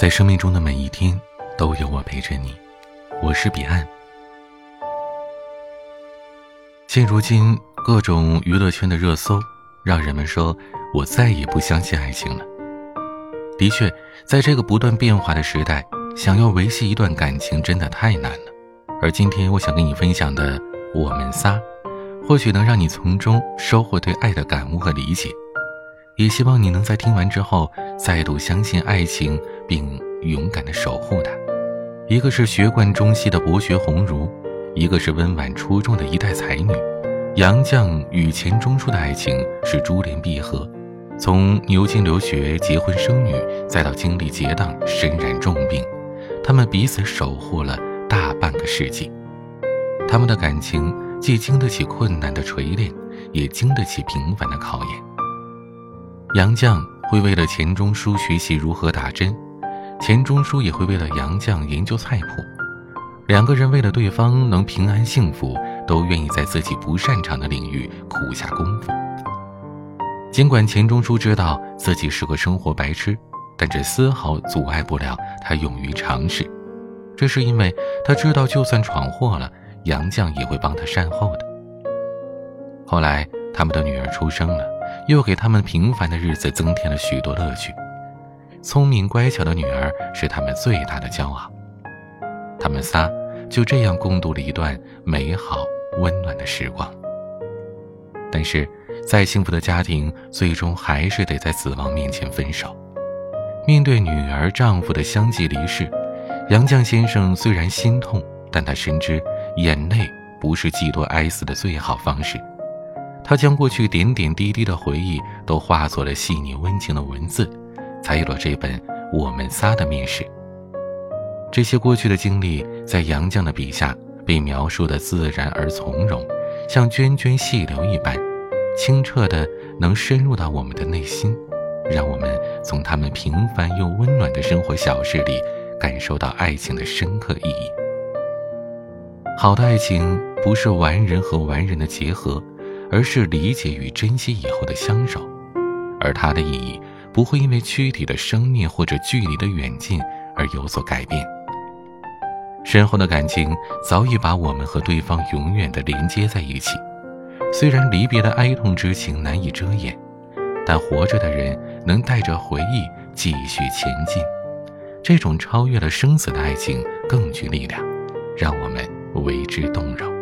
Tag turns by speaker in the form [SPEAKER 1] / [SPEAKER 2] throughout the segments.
[SPEAKER 1] 在生命中的每一天，都有我陪着你。我是彼岸。现如今，各种娱乐圈的热搜，让人们说我再也不相信爱情了。的确，在这个不断变化的时代，想要维系一段感情真的太难了。而今天，我想跟你分享的《我们仨》，或许能让你从中收获对爱的感悟和理解。也希望你能在听完之后再度相信爱情，并勇敢的守护它。一个是学贯中西的博学鸿儒，一个是温婉出众的一代才女。杨绛与钱钟书的爱情是珠联璧合，从牛津留学、结婚生女，再到经历结党、身染重病，他们彼此守护了大半个世纪。他们的感情既经得起困难的锤炼，也经得起平凡的考验。杨绛会为了钱钟书学习如何打针，钱钟书也会为了杨绛研究菜谱。两个人为了对方能平安幸福，都愿意在自己不擅长的领域苦下功夫。尽管钱钟书知道自己是个生活白痴，但这丝毫阻碍不了他勇于尝试。这是因为他知道，就算闯祸了，杨绛也会帮他善后的。后来，他们的女儿出生了。又给他们平凡的日子增添了许多乐趣。聪明乖巧的女儿是他们最大的骄傲。他们仨就这样共度了一段美好温暖的时光。但是，再幸福的家庭，最终还是得在死亡面前分手。面对女儿丈夫的相继离世，杨绛先生虽然心痛，但他深知眼泪不是寄托哀思的最好方式。他将过去点点滴滴的回忆都化作了细腻温情的文字，才有了这本《我们仨》的面世。这些过去的经历，在杨绛的笔下被描述的自然而从容，像涓涓细流一般，清澈的能深入到我们的内心，让我们从他们平凡又温暖的生活小事里，感受到爱情的深刻意义。好的爱情不是完人和完人的结合。而是理解与珍惜以后的相守，而它的意义不会因为躯体的生灭或者距离的远近而有所改变。深厚的感情早已把我们和对方永远的连接在一起，虽然离别的哀痛之情难以遮掩，但活着的人能带着回忆继续前进。这种超越了生死的爱情更具力量，让我们为之动容。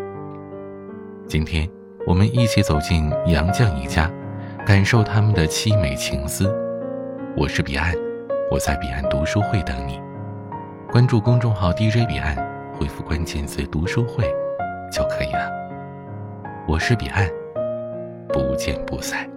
[SPEAKER 1] 今天。我们一起走进杨绛一家，感受他们的凄美情思。我是彼岸，我在彼岸读书会等你。关注公众号 DJ 彼岸，回复关键词“读书会”就可以了。我是彼岸，不见不散。